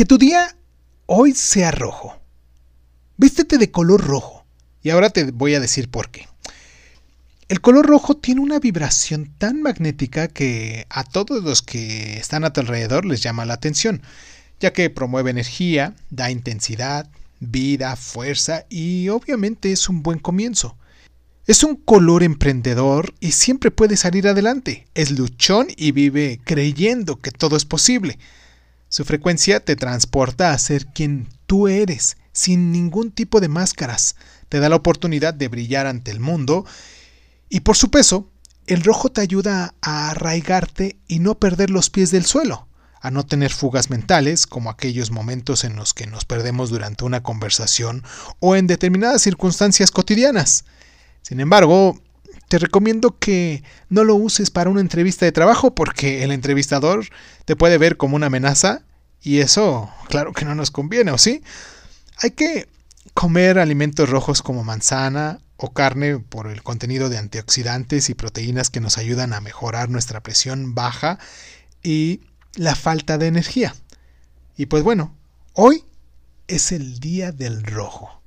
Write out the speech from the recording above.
Que tu día hoy sea rojo. Vístete de color rojo. Y ahora te voy a decir por qué. El color rojo tiene una vibración tan magnética que a todos los que están a tu alrededor les llama la atención, ya que promueve energía, da intensidad, vida, fuerza y obviamente es un buen comienzo. Es un color emprendedor y siempre puede salir adelante. Es luchón y vive creyendo que todo es posible. Su frecuencia te transporta a ser quien tú eres, sin ningún tipo de máscaras. Te da la oportunidad de brillar ante el mundo y por su peso, el rojo te ayuda a arraigarte y no perder los pies del suelo, a no tener fugas mentales, como aquellos momentos en los que nos perdemos durante una conversación o en determinadas circunstancias cotidianas. Sin embargo, te recomiendo que no lo uses para una entrevista de trabajo porque el entrevistador te puede ver como una amenaza y eso, claro que no nos conviene, ¿o sí? Hay que comer alimentos rojos como manzana, o carne por el contenido de antioxidantes y proteínas que nos ayudan a mejorar nuestra presión baja y la falta de energía. Y pues bueno, hoy es el día del rojo.